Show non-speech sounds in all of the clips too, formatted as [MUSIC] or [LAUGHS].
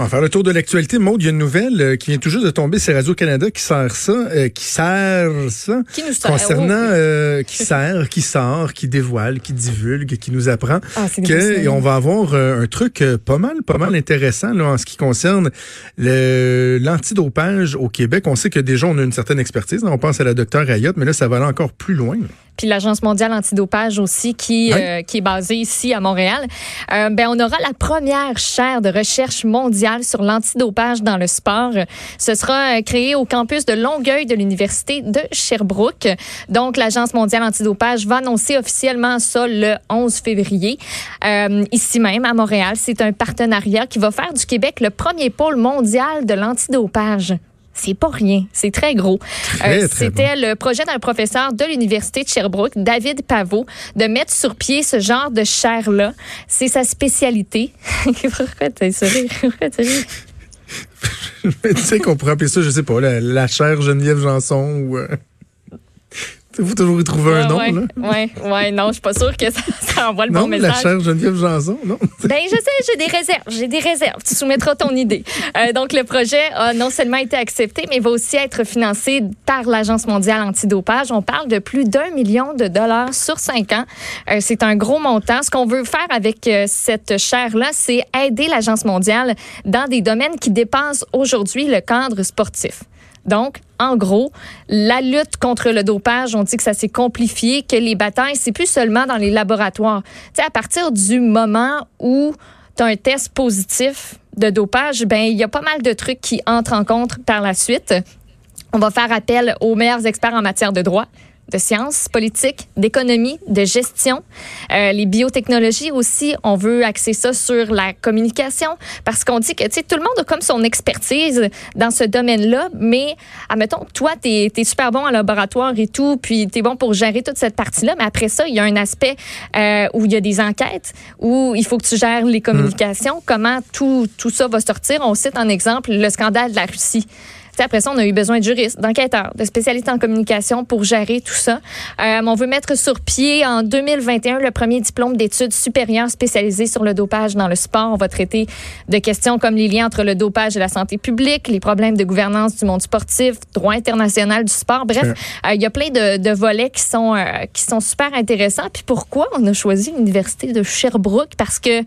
On va faire le tour de l'actualité. Maud, il y a une nouvelle euh, qui vient tout juste de tomber. C'est Radio-Canada qui sert ça, euh, qui sert ça. Qui nous sert, Concernant, oh. euh, qui sert, qui sort, qui dévoile, qui divulgue, qui nous apprend Ah, que et on va avoir euh, un truc euh, pas mal, pas mal intéressant là, en ce qui concerne le- l'antidopage au Québec. On sait que déjà on a une certaine expertise. On pense à la docteure Ayotte, mais là ça va aller encore plus loin. Puis l'Agence mondiale antidopage aussi, qui, euh, qui est basée ici à Montréal. Euh, ben, on aura la première chaire de recherche mondiale sur l'antidopage dans le sport. Ce sera euh, créé au campus de Longueuil de l'Université de Sherbrooke. Donc, l'Agence mondiale antidopage va annoncer officiellement ça le 11 février. Euh, ici même, à Montréal, c'est un partenariat qui va faire du Québec le premier pôle mondial de l'antidopage. C'est pas rien, c'est très gros. Très C'était le projet d'un professeur de l'Université de Sherbrooke, David Pavot, de mettre sur pied ce genre de chaire-là. C'est sa spécialité. [LAUGHS] Pourquoi t'as sourire? Pourquoi? Mais tu sais qu'on pourrait appeler ça, je sais pas, la, la chère Geneviève Janson ou. Euh... Il faut toujours y trouver un nom, là. ouais, ouais, non, je suis pas sûre que ça, [LAUGHS] ça envoie le Non, bon la message. chère Geneviève Janson, non? [LAUGHS] Ben, je sais, j'ai des réserves. J'ai des réserves. Tu soumettras ton idée. Euh, donc, le projet a non seulement été accepté, mais va aussi être financé par l'Agence mondiale antidopage. On parle de plus d'un million de dollars sur cinq ans. Euh, c'est un gros montant. Ce qu'on veut faire avec euh, cette chaire-là, c'est aider l'Agence mondiale dans des domaines qui dépassent aujourd'hui le cadre sportif. Donc, en gros, la lutte contre le dopage, on dit que ça s'est complifié, que les batailles, c'est plus seulement dans les laboratoires. Tu sais, à partir du moment où tu as un test positif de dopage, ben il y a pas mal de trucs qui entrent en compte par la suite. On va faire appel aux meilleurs experts en matière de droit de sciences politiques, d'économie, de gestion, euh, les biotechnologies aussi. On veut axer ça sur la communication parce qu'on dit que tu sais tout le monde a comme son expertise dans ce domaine-là, mais admettons toi tu es, super bon en laboratoire et tout, puis tu es bon pour gérer toute cette partie-là, mais après ça il y a un aspect euh, où il y a des enquêtes où il faut que tu gères les communications, comment tout tout ça va sortir. On cite en exemple le scandale de la Russie. Après ça, on a eu besoin de juristes, d'enquêteurs, de spécialistes en communication pour gérer tout ça. Euh, on veut mettre sur pied en 2021 le premier diplôme d'études supérieures spécialisé sur le dopage dans le sport. On va traiter de questions comme les liens entre le dopage et la santé publique, les problèmes de gouvernance du monde sportif, droit international du sport. Bref, euh, il y a plein de, de volets qui sont euh, qui sont super intéressants. Puis pourquoi on a choisi l'université de Sherbrooke? Parce que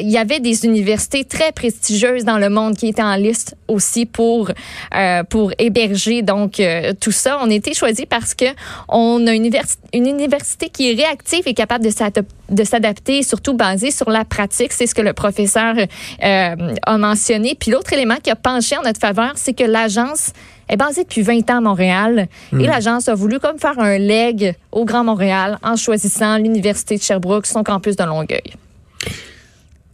il y avait des universités très prestigieuses dans le monde qui étaient en liste aussi pour euh, pour héberger donc euh, tout ça. On a été choisi parce que on a une, universi- une université qui est réactive et capable de s'adap- de s'adapter, surtout basée sur la pratique. C'est ce que le professeur euh, a mentionné. Puis l'autre élément qui a penché en notre faveur, c'est que l'agence est basée depuis 20 ans à Montréal et l'agence a voulu comme faire un leg au Grand Montréal en choisissant l'université de Sherbrooke, son campus de Longueuil.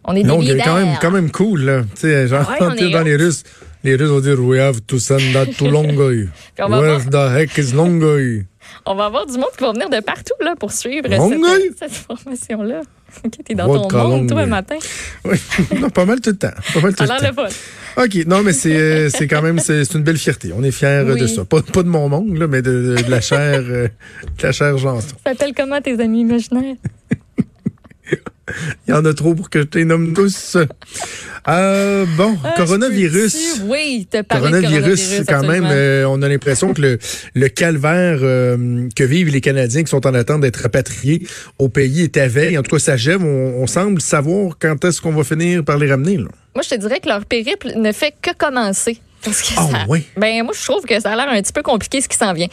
On est des Longueuil, leaders. quand même, quand même cool, là. Tu sais, genre, Ouais, on [LAUGHS] est dans les Russes, les Russes vont dire, we have to send that [LAUGHS] to Longueuil. Puis on va Where the heck is Longueuil? On va avoir du monde qui va venir de partout là, pour suivre cette, cette formation-là. [LAUGHS] Ok, T'es dans ton monde, toi, Longueuil. matin. Oui, [LAUGHS] non, pas mal tout le temps. Pas mal tout Ça a le temps. le. OK, non, mais c'est euh, c'est quand même c'est c'est une belle fierté. On est fiers euh, de Oui. ça. Pas, pas de mon monde, là, mais de, de la chair euh, de la chair Janson. Ça s'appelle comment tes amis imaginaires? [LAUGHS] Il y en a trop pour que je les nomme tous. Euh, bon, Ah, coronavirus. Oui, te Coronavirus, quand même, euh, on a l'impression que le, le calvaire euh, que vivent les Canadiens qui sont en attente d'être rapatriés au pays est à veille. En tout cas, ça gève. On, on semble savoir quand est-ce qu'on va finir par les ramener. Là. Moi, je te dirais que leur périple ne fait que commencer. Parce que Ah ça, oui? ben moi je trouve que ça a l'air un petit peu compliqué ce qui s'en vient.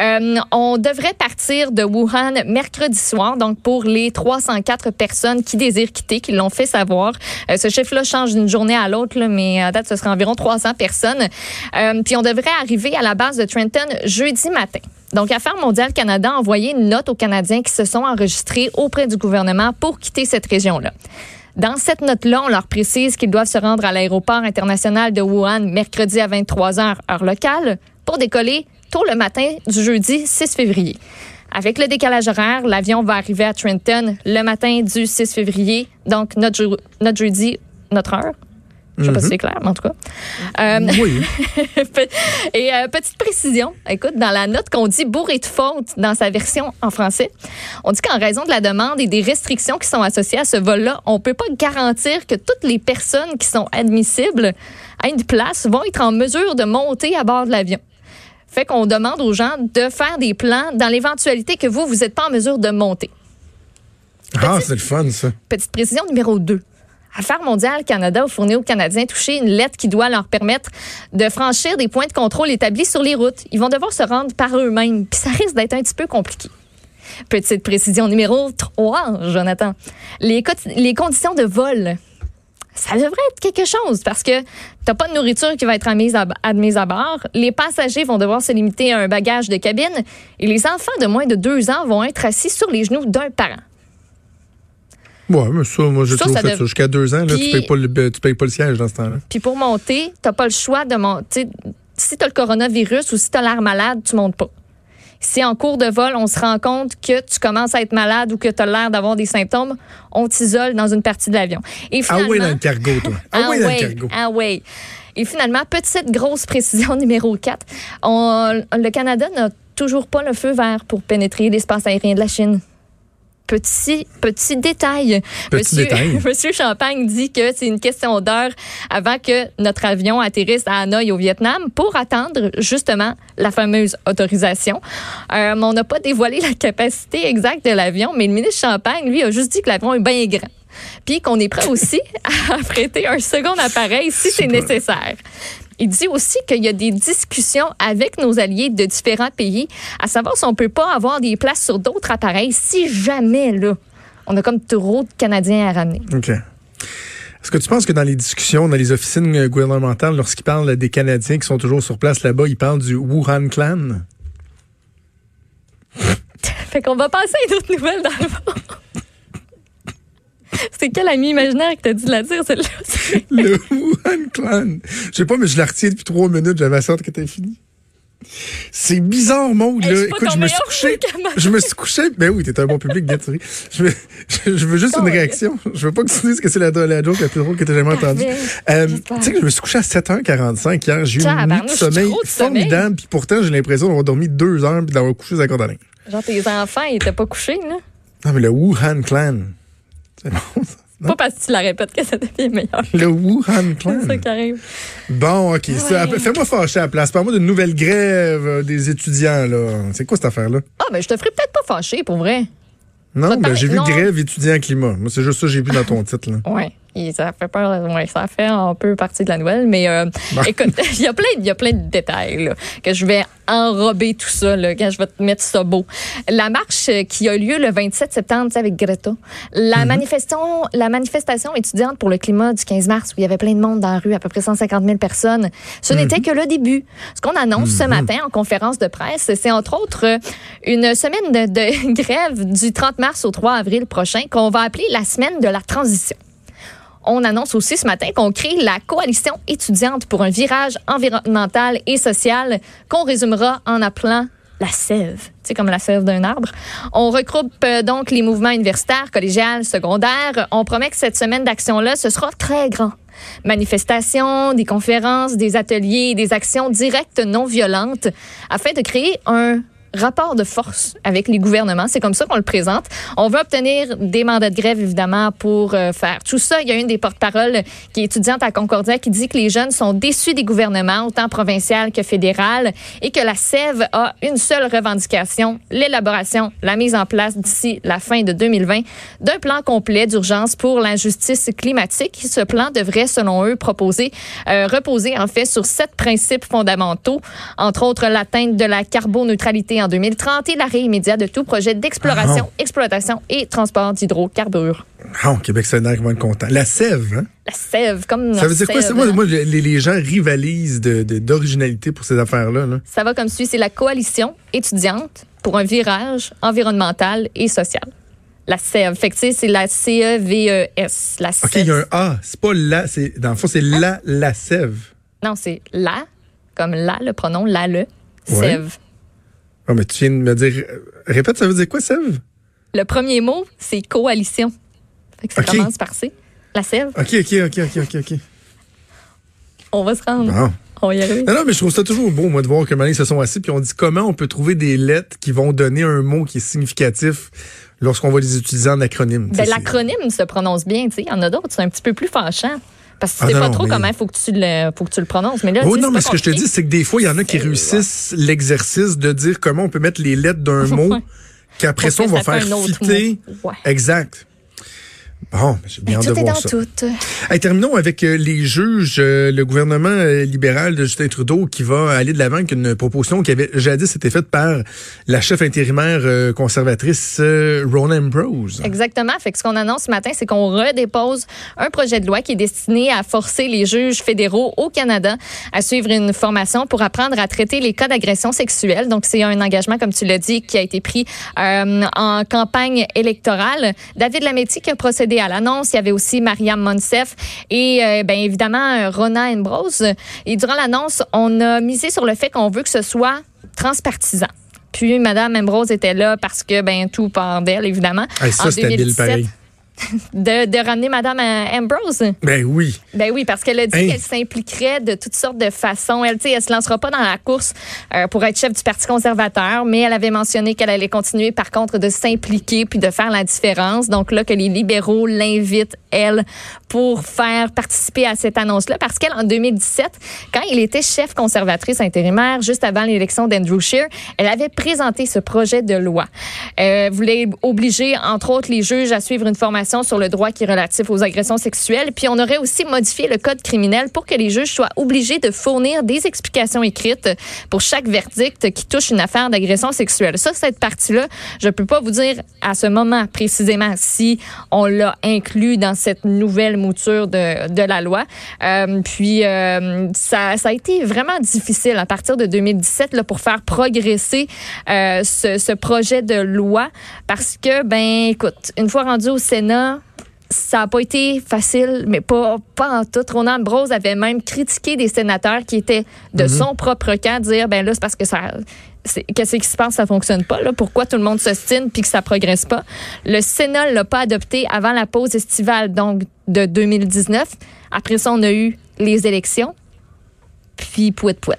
Euh, on devrait partir de Wuhan mercredi soir, donc pour les 304 personnes qui désirent quitter, qui l'ont fait savoir. Euh, ce chiffre-là change d'une journée à l'autre, mais à date ce sera environ 300 personnes. Euh, puis on devrait arriver à la base de Trenton jeudi matin. Donc, Affaires mondiales Canada a envoyé une note aux Canadiens qui se sont enregistrés auprès du gouvernement pour quitter cette région-là. Dans cette note-là, on leur précise qu'ils doivent se rendre à l'aéroport international de Wuhan mercredi à 23 h heure locale pour décoller tôt le matin du jeudi 6 février. Avec le décalage horaire, l'avion va arriver à Trenton le matin du 6 février, donc notre jeudi, notre heure, Je sais pas si c'est clair, mais en tout cas. Euh, Oui. [LAUGHS] Et euh, petite précision, écoute, dans la note qu'on dit bourré de fautes dans sa version en français, on dit qu'en raison de la demande et des restrictions qui sont associées à ce vol-là, on peut pas garantir que toutes les personnes qui sont admissibles à une place vont être en mesure de monter à bord de l'avion. Fait qu'on demande aux gens de faire des plans dans l'éventualité que vous, vous n'êtes pas en mesure de monter. Ah, c'est le fun, ça. Petite précision numéro 2. Affaires mondiales Canada a fourni aux Canadiens touchés une lettre qui doit leur permettre de franchir des points de contrôle établis sur les routes. Ils vont devoir se rendre par eux-mêmes, puis ça risque d'être un petit peu compliqué. Petite précision numéro 3, Jonathan. Les, co- les conditions de vol. Ça devrait être quelque chose parce que t'as pas de nourriture qui va être admise admise à bord. Les passagers vont devoir se limiter à un bagage de cabine et les enfants de moins de deux ans vont être assis sur les genoux d'un parent. Ouais, mais ça, moi, j'ai toujours ça fait ça. Jusqu'à deux ans, là, tu payes pas le, tu payes pas le siège dans ce temps-là. Puis pour monter, t'as pas le choix de monter. Si t'as le coronavirus ou si t'as l'air malade, tu montes pas. Si en cours de vol, on se rend compte que tu commences à être malade ou que tu as l'air d'avoir des symptômes, on t'isole dans une partie de l'avion. Et Ah finalement, oui, dans le cargo, toi. [LAUGHS] Ah oui, dans le cargo. ah ouais. Et finalement, petite grosse précision [LAUGHS] numéro 4. On- le Canada n'a toujours pas le feu vert pour pénétrer l'espace aérien de la Chine. Petit, petit détail. Petit Monsieur, détail. [LAUGHS] Monsieur Champagne dit que c'est une question d'heure avant que notre avion atterrisse à Hanoï au Vietnam pour attendre justement la fameuse autorisation. Euh, on n'a pas dévoilé la capacité exacte de l'avion, mais le ministre Champagne, lui, a juste dit que l'avion est bien grand. Puis qu'on est prêt aussi [LAUGHS] à prêter un second appareil si c'est nécessaire. Il dit aussi qu'il y a des discussions avec nos alliés de différents pays, à savoir si on peut pas avoir des places sur d'autres appareils si jamais, là, on a comme trop de Canadiens à ramener. OK. Est-ce que tu penses que dans les discussions, dans les officines euh, gouvernementales, lorsqu'ils parlent des Canadiens qui sont toujours sur place là-bas, ils parlent du Wuhan Clan? [LAUGHS] Fait qu'on va passer à une autre nouvelle dans le fond. C'est quel ami imaginaire qui t'a dit de la dire, celle-là? [LAUGHS] Le Wuhan Clan. Je sais pas, mais je la retiens depuis trois minutes. J'avais hâte que t'aies fini. C'est bizarre, Maud, Hey, Écoute, je me suis couché. Je me suis couché. Ben oui, t'es un bon public, bien tiré. Je, veux- je, je veux juste une réaction. Je veux pas que tu dises que c'est la, la joke la plus drôle que t'as jamais entendue. Euh, tu sais que je me suis couché à 7h45 hier. J'ai eu une nuit de sommeil formidable. Puis pourtant, j'ai l'impression d'avoir dormi deux heures puis d'avoir couché à corde à linge. Genre, tes enfants, ils étaient pas couchés, là? Non, mais le Wuhan Clan. C'est bon, ça. Pas parce que tu la répètes que ça devient meilleur. Le Wuhan Clan. C'est ça qui arrive. Bon, OK. Ouais. Fais-moi fâcher à la place. Parle-moi d'une nouvelle grève euh, des étudiants, là. C'est quoi cette affaire-là? Ah, ben, je te ferai peut-être pas fâcher, pour vrai. Non, ben, j'ai vu non. grève étudiant climat. Moi, c'est juste ça que j'ai vu dans ton titre, là. Ouais. Et ça fait peur, ouais, ça fait un peu partie de la nouvelle, mais euh, écoute, [LAUGHS] il y a plein, il y a plein de détails là, que je vais enrober tout ça là, quand je vais te mettre ça beau. La marche qui a lieu le 27 septembre, tu sais, avec Greta, la manifestation, la manifestation étudiante pour le climat du 15 mars où il y avait plein de monde dans la rue, à peu près 150 000 personnes. Ce n'était que le début. Ce qu'on annonce ce matin en conférence de presse, c'est entre autres une semaine de, de [LAUGHS] grève du 30 mars au 3 avril prochain qu'on va appeler la semaine de la transition. On annonce aussi ce matin qu'on crée la coalition étudiante pour un virage environnemental et social qu'on résumera en appelant la sève, sais, comme la sève d'un arbre. On regroupe euh, donc les mouvements universitaires, collégiales, secondaires. On promet que cette semaine d'action-là, ce sera très grand. Manifestations, des conférences, des ateliers, des actions directes non violentes afin de créer un rapport de force avec les gouvernements. C'est comme ça qu'on le présente. On veut obtenir des mandats de grève, évidemment, pour euh, faire tout ça. Il y a une des porte-paroles qui est étudiante à Concordia qui dit que les jeunes sont déçus des gouvernements, autant provincial que fédéral, et que la SEV a une seule revendication, l'élaboration, la mise en place d'ici la fin de 2020 d'un plan complet d'urgence pour l'injustice climatique. Ce plan devrait, selon eux, proposer, euh, reposer en fait sur sept principes fondamentaux, entre autres l'atteinte de la carboneutralité en 2030 et l'arrêt immédiat de tout projet d'exploration, Ah. exploitation et transport d'hydrocarbures. Ah, au Québec solidaire qui va être content. La sève, hein? La sève, comme Ça veut dire quoi? sève? Moi, moi, les, les gens rivalisent de- de- d'originalité pour ces affaires-là. Là. Ça va comme suit. C'est la coalition étudiante pour un virage environnemental et social. La SEV. Fait que, tu sais, c'est la C-E-V-E-S. La OK, il y a un A. C'est pas la. c'est- Dans le fond, c'est Hein? la, la sève. Non, c'est la, comme la, le pronom, la, le, sève. Ah, mais tu viens de me dire. Répète, ça veut dire quoi, sève? Le premier mot, c'est coalition. Fait que ça commence par C. La sève. OK, OK, OK, OK, OK, OK. On va se rendre. Bon. On va y arriver. Non, non, mais je trouve ça toujours beau, moi, de voir que ils se sont assis, puis on dit comment on peut trouver des lettres qui vont donner un mot qui est significatif lorsqu'on va les utiliser en acronyme. Ben, l'acronyme se prononce bien. tu sais. Il y en a d'autres, c'est un petit peu plus fâchant. Parce que tu Ah, sais non, pas trop mais- comment il faut, que tu le- faut que tu le prononces. Mais là, Oh non, mais ce que je te dis, c'est que des fois, il y en a qui réussissent l'exercice de dire comment on peut mettre les lettres d'un [LAUGHS] mot, qu'après ça, on va faire fitter. Ouais. Exact. Bon, j'ai bien hâte de Tout est voir dans ça. tout. Hey, terminons avec euh, les juges, euh, le gouvernement euh, libéral de Justin Trudeau qui va aller de l'avant avec une proposition qui avait jadis été faite par la chef intérimaire conservatrice Rona Ambrose. Exactement. Fait que ce qu'on annonce ce matin, c'est qu'on redépose un projet de loi qui est destiné à forcer les juges fédéraux au Canada à suivre une formation pour apprendre à traiter les cas d'agression sexuelle. Donc, c'est un engagement, comme tu l'as dit, qui a été pris en campagne électorale. David Lametti qui a procédé à l'annonce. Il y avait aussi Mariam Monsef et, euh, bien évidemment, Rona Ambrose. Et durant l'annonce, on a misé sur le fait qu'on veut que ce soit transpartisan. Puis Madame Ambrose était là parce que ben tout part d'elle évidemment. Hey, ça, En c'est habile 2017, pareil. De, de ramener Madame euh, Ambrose? Ben oui. Ben oui, parce qu'elle a dit Hein? qu'elle s'impliquerait de toutes sortes de façons. Elle, elle se lancera pas dans la course euh, pour être chef du Parti conservateur, mais elle avait mentionné qu'elle allait continuer, par contre, de s'impliquer puis de faire la différence. Donc là, que les libéraux l'invitent, elle, pour faire participer à cette annonce-là, parce qu'elle, en 2017, quand il était chef conservatrice intérimaire, juste avant l'élection d'Andrew Scheer, elle avait présenté ce projet de loi. Euh, voulait obliger, entre autres, les juges à suivre une formation sur le droit qui est relatif aux agressions sexuelles. Puis on aurait aussi modifié le code criminel pour que les juges soient obligés de fournir des explications écrites pour chaque verdict qui touche une affaire d'agression sexuelle. Ça, cette partie-là, je peux pas vous dire à ce moment précisément si on l'a inclus dans cette nouvelle mouture de, de la loi. Euh, puis euh, ça, ça a été vraiment difficile à partir de 2017 là, pour faire progresser euh, ce, ce projet de loi parce que, ben, écoute, une fois rendu au Sénat, ça n'a pas été facile, mais pas, pas en tout. Ronan Ambrose avait même critiqué des sénateurs qui étaient de son propre camp, dire ben là, c'est parce que ça. Qu'est-ce qui se passe, ça fonctionne pas, là? Pourquoi tout le monde s'ostine puis que ça progresse pas? Le Sénat l'a pas adopté avant la pause estivale, donc de 2019. Après ça, on a eu les élections. Puis, pouet pouet.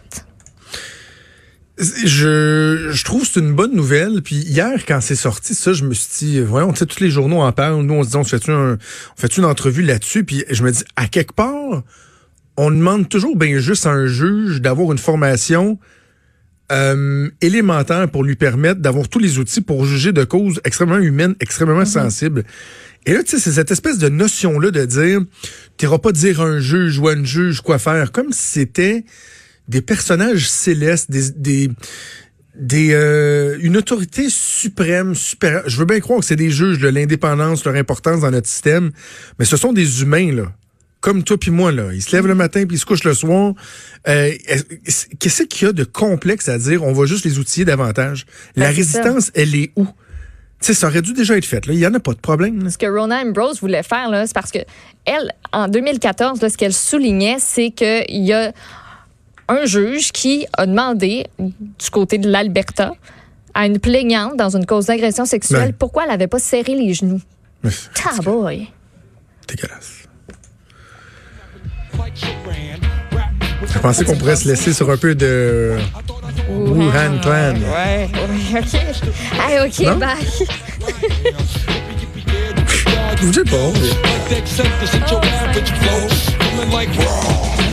Je, je trouve que c'est une bonne nouvelle. Puis hier, quand c'est sorti, ça, je me suis dit, voyons, tu sais, tous les journaux en parlent. Nous, on se dit, on fait un, on fait une entrevue là-dessus? Puis je me dis, à quelque part, on demande toujours bien juste à un juge d'avoir une formation euh, élémentaire pour lui permettre d'avoir tous les outils pour juger de causes extrêmement humaines, extrêmement sensibles. Et là, tu sais, c'est cette espèce de notion-là de dire, t'iras pas dire à un juge ou à une juge quoi faire, comme si c'était des personnages célestes, des, des, des euh, une autorité suprême, supérieure. Je veux bien croire que c'est des juges, là, l'indépendance, leur importance dans notre système, mais ce sont des humains là. Comme toi puis moi là, ils se lèvent le matin puis ils se couchent le soir. Euh, est- Qu'est-ce qu'il y a de complexe à dire On va juste les outiller davantage? La Ben, ça. résistance, elle est où? Tu sais, ça aurait dû déjà être fait. Là, il y en a pas de problème. là. Ce que Rona Ambrose voulait faire, là, c'est parce que elle, en 2014, là, ce qu'elle soulignait, c'est qu'il y a un juge qui a demandé du côté de l'Alberta à une plaignante dans une cause d'agression sexuelle Ouais. pourquoi elle n'avait pas serré les genoux. Taboy. c'est Dégueulasse. Je pensais qu'on pourrait se laisser sur un peu de Wuhan Clan. Ouais, ouais, OK. Hey, OK, Non? bye. Je sais pas.